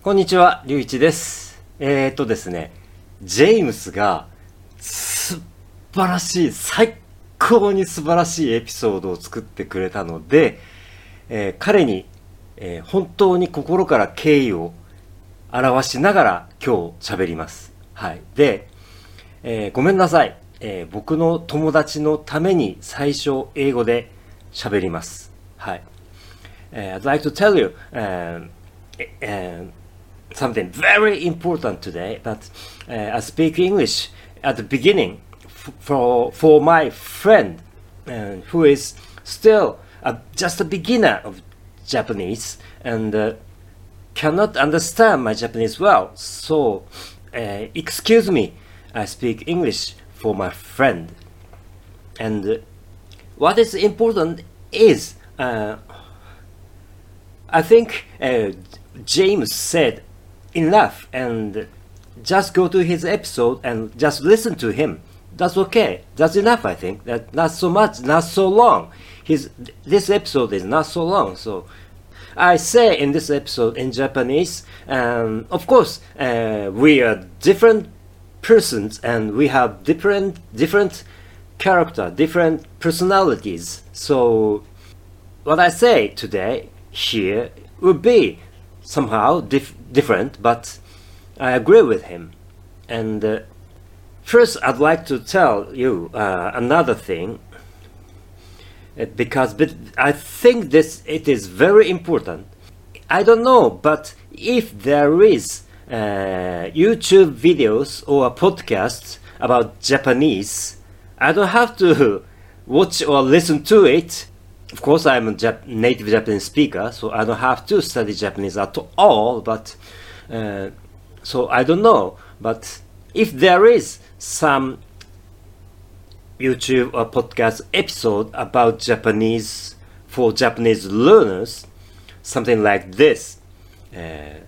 こんにちは、りゅういちです。えー、っとですね、ジェームスが素晴らしい、最高に素晴らしいエピソードを作ってくれたので、えー彼に、えー本当に心から敬意を表しながら今日喋ります。はい。で、えーごめんなさい、えー僕の友達のために最初英語で喋ります。はい。Uh, I'd like to tell you um, um, something very important today. That uh, I speak English at the beginning for for my friend uh, who is still a, just a beginner of Japanese and uh, cannot understand my Japanese well. So, uh, excuse me, I speak English for my friend. And uh, what is important is, uh, I think James said enough and just go to his episode and just listen to him. That's okay. That's enough, I think. That not so much, not so long. His this episode is not so long, so I say in this episode in Japanese. Um, of course, uh, we are different persons and we have different different character, different personalities. So what I say today here would be somehow dif- different, but I agree with him. And uh, first, I'd like to tell you uh, another thing uh, because I think this it is very important. I don't know, but if there is uh, YouTube videos or podcasts about Japanese, I don't have to watch or listen to it. Of course, I'm a Jap- native Japanese speaker, so I don't have to study Japanese at all. But uh, so I don't know. But if there is some YouTube or podcast episode about Japanese for Japanese learners, something like this. Uh,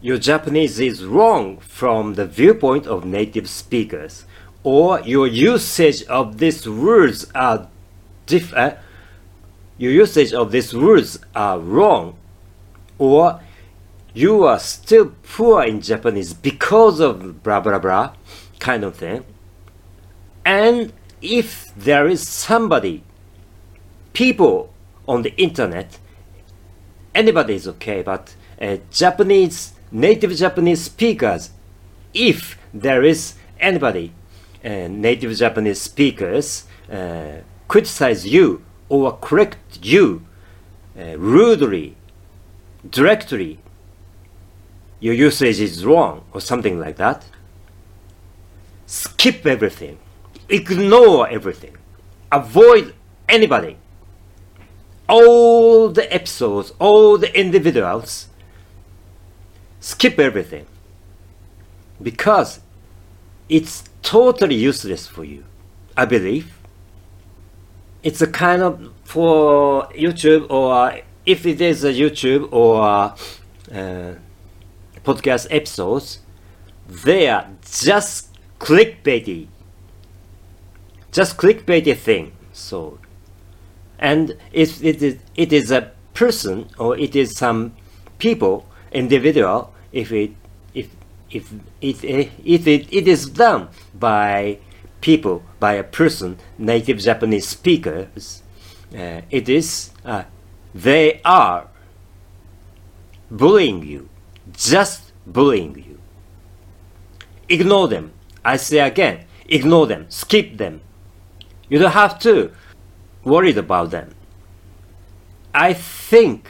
your Japanese is wrong from the viewpoint of native speakers, or your usage of these words are diff- uh, your usage of these words are wrong, or you are still poor in Japanese because of blah blah blah kind of thing. And if there is somebody, people on the internet, anybody is okay, but uh, Japanese, native Japanese speakers, if there is anybody, uh, native Japanese speakers, uh, criticize you or correct you uh, rudely, directly, your usage is wrong or something like that, skip everything, ignore everything, avoid anybody, all the episodes, all the individuals, skip everything because it's totally useless for you, I believe. It's a kind of for YouTube or if it is a YouTube or uh, podcast episodes, they are just clickbaity. Just clickbaity thing. So, and if it is, it is a person or it is some people, individual, if it if if it if it, it is done by people by a person, native Japanese speakers, uh, it is uh, they are bullying you, just bullying you. Ignore them. I say again, ignore them, skip them. You don't have to worry about them. I think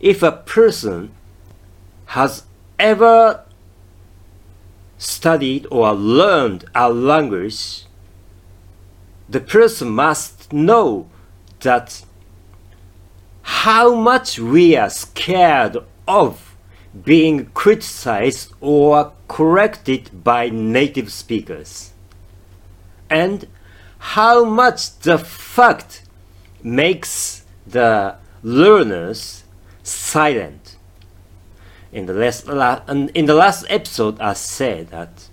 if a person has ever studied or learned a language, the person must know that how much we are scared of being criticized or corrected by native speakers, and how much the fact makes the learners silent In the last la- in the last episode, I said that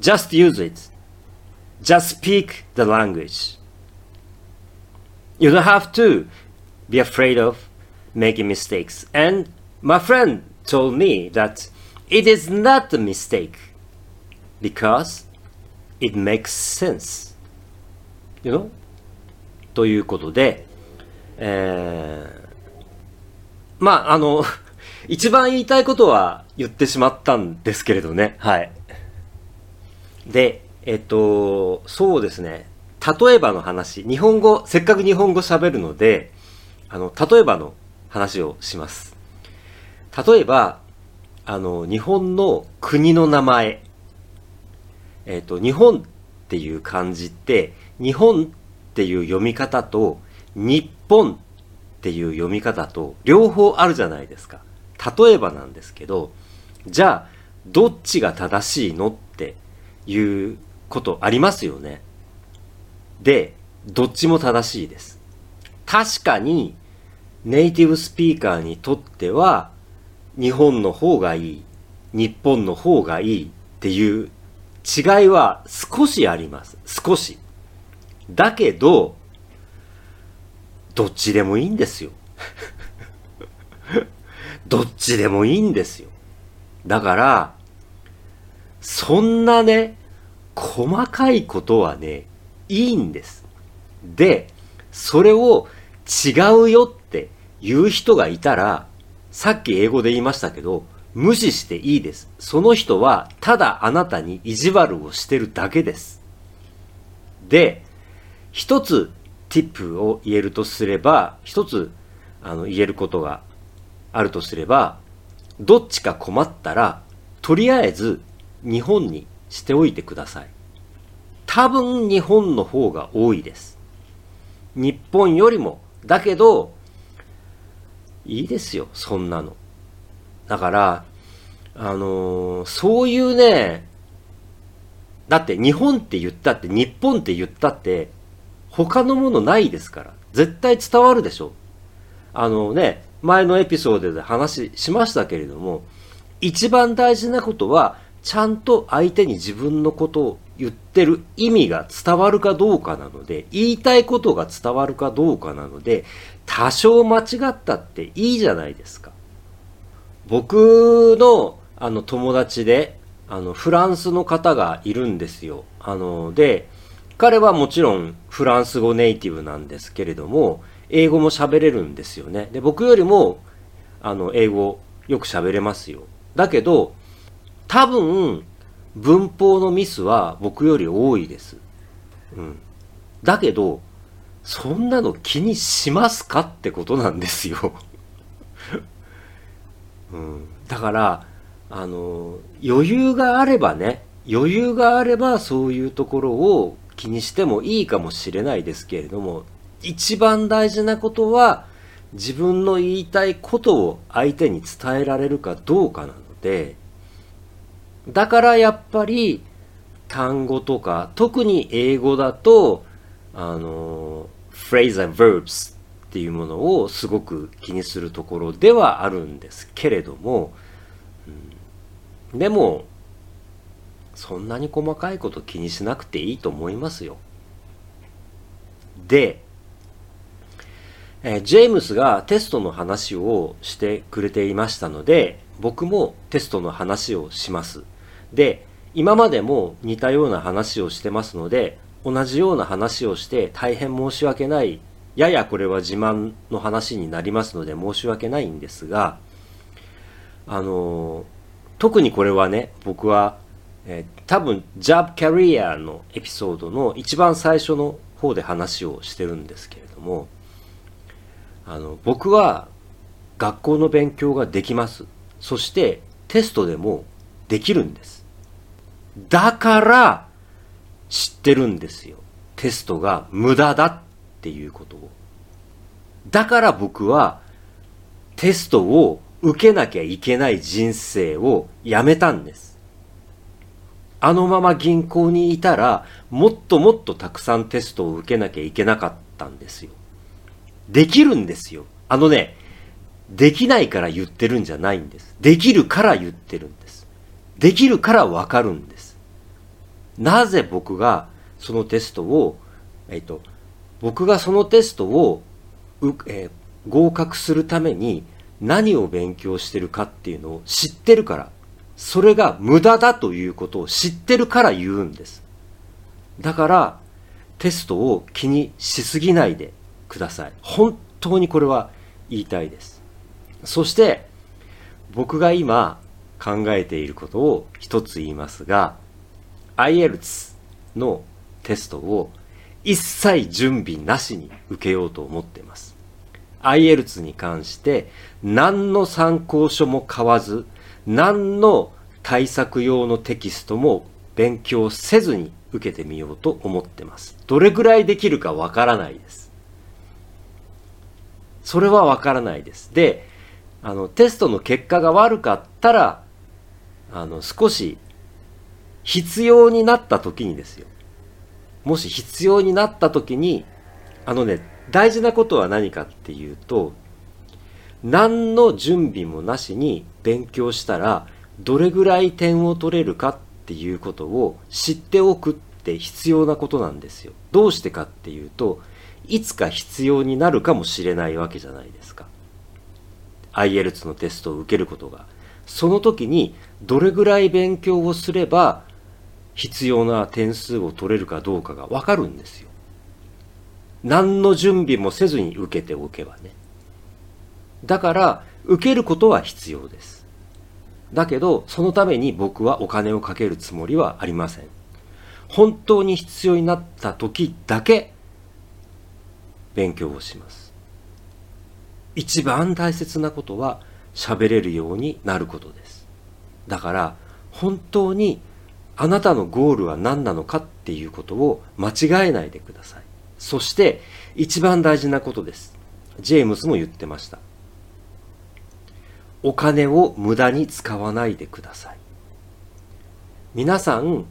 just use it, just speak the language. You don't have to be afraid of making mistakes. And my friend told me that it is not a mistake because it makes sense. You know? ということで、えー、まあ、あの、 一番言いたいことは言ってしまったんですけれどね。はい。で、えっと、そうですね。例えばの話、日本語、せっかく日本語喋るので、あの、例えばの話をします。例えば、あの、日本の国の名前。えっと、日本っていう漢字って、日本っていう読み方と、日本っていう読み方と、両方あるじゃないですか。例えばなんですけど、じゃあ、どっちが正しいのっていうことありますよね。で、どっちも正しいです。確かに、ネイティブスピーカーにとっては、日本の方がいい、日本の方がいいっていう違いは少しあります。少し。だけど、どっちでもいいんですよ。どっちでもいいんですよ。だから、そんなね、細かいことはね、いいんです。で、それを違うよって言う人がいたら、さっき英語で言いましたけど、無視していいです。その人はただあなたに意地悪をしてるだけです。で、一つ tip を言えるとすれば、一つあの言えることがあるとすれば、どっちか困ったら、とりあえず日本にしておいてください。多分日本の方が多いです。日本よりも。だけど、いいですよ、そんなの。だから、あのー、そういうね、だって日本って言ったって、日本って言ったって、他のものないですから。絶対伝わるでしょ。あのね、前のエピソードで話しましたけれども、一番大事なことは、ちゃんと相手に自分のことを言ってる意味が伝わるかどうかなので、言いたいことが伝わるかどうかなので、多少間違ったっていいじゃないですか。僕のあの友達で、あのフランスの方がいるんですよ。あの、で、彼はもちろんフランス語ネイティブなんですけれども、英語も喋れるんですよね。で、僕よりも、あの、英語よく喋れますよ。だけど、多分、文法のミスは僕より多いです。うん。だけど、そんなの気にしますかってことなんですよ。うん。だから、あの、余裕があればね、余裕があればそういうところを気にしてもいいかもしれないですけれども、一番大事なことは、自分の言いたいことを相手に伝えられるかどうかなので、だからやっぱり単語とか、特に英語だと、あの、phrase and verbs っていうものをすごく気にするところではあるんですけれども、うん、でも、そんなに細かいこと気にしなくていいと思いますよ。で、え、ジェームスがテストの話をしてくれていましたので、僕もテストの話をします。で、今までも似たような話をしてますので、同じような話をして大変申し訳ない、ややこれは自慢の話になりますので申し訳ないんですが、あの、特にこれはね、僕は、えー、多分 Job Career のエピソードの一番最初の方で話をしてるんですけれども、あの、僕は学校の勉強ができます。そしてテストでもできるんです。だから知ってるんですよ。テストが無駄だっていうことを。だから僕はテストを受けなきゃいけない人生をやめたんです。あのまま銀行にいたらもっともっとたくさんテストを受けなきゃいけなかったんですよ。できるんですよ。あのね、できないから言ってるんじゃないんです。できるから言ってるんです。できるからわかるんです。なぜ僕がそのテストを、えっと、僕がそのテストをう、えー、合格するために何を勉強してるかっていうのを知ってるから、それが無駄だということを知ってるから言うんです。だから、テストを気にしすぎないでください。本当にこれは言いたいです。そして、僕が今考えていることを一つ言いますが、IELTS のテストを一切準備なしに受けようと思っています。IELTS に関して何の参考書も買わず、何の対策用のテキストも勉強せずに受けてみようと思ってます。どれぐらいできるかわからないです。それはわからないです。で、あの、テストの結果が悪かったら、あの、少し必要になった時にですよ。もし必要になった時に、あのね、大事なことは何かっていうと、何の準備もなしに勉強したら、どれぐらい点を取れるかっていうことを知っておくって必要なことなんですよ。どうしてかっていうと、いつか必要になるかもしれないわけじゃないですか。IELTS のテストを受けることが。その時にどれぐらい勉強をすれば必要な点数を取れるかどうかがわかるんですよ。何の準備もせずに受けておけばね。だから、受けることは必要です。だけど、そのために僕はお金をかけるつもりはありません。本当に必要になった時だけ勉強をします。一番大切なことは喋れるようになることです。だから、本当にあなたのゴールは何なのかっていうことを間違えないでください。そして、一番大事なことです。ジェームスも言ってました。お金を無駄に使わないでください。皆さん、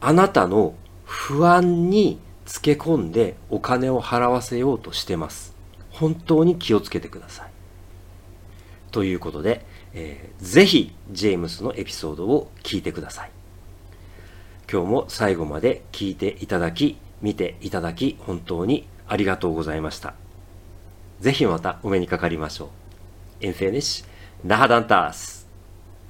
あなたの不安につけ込んでお金を払わせようとしてます。本当に気をつけてください。ということで、えー、ぜひジェームスのエピソードを聞いてください。今日も最後まで聞いていただき、見ていただき、本当にありがとうございました。ぜひまたお目にかかりましょう。エンフェニッシ、ナハダンタース。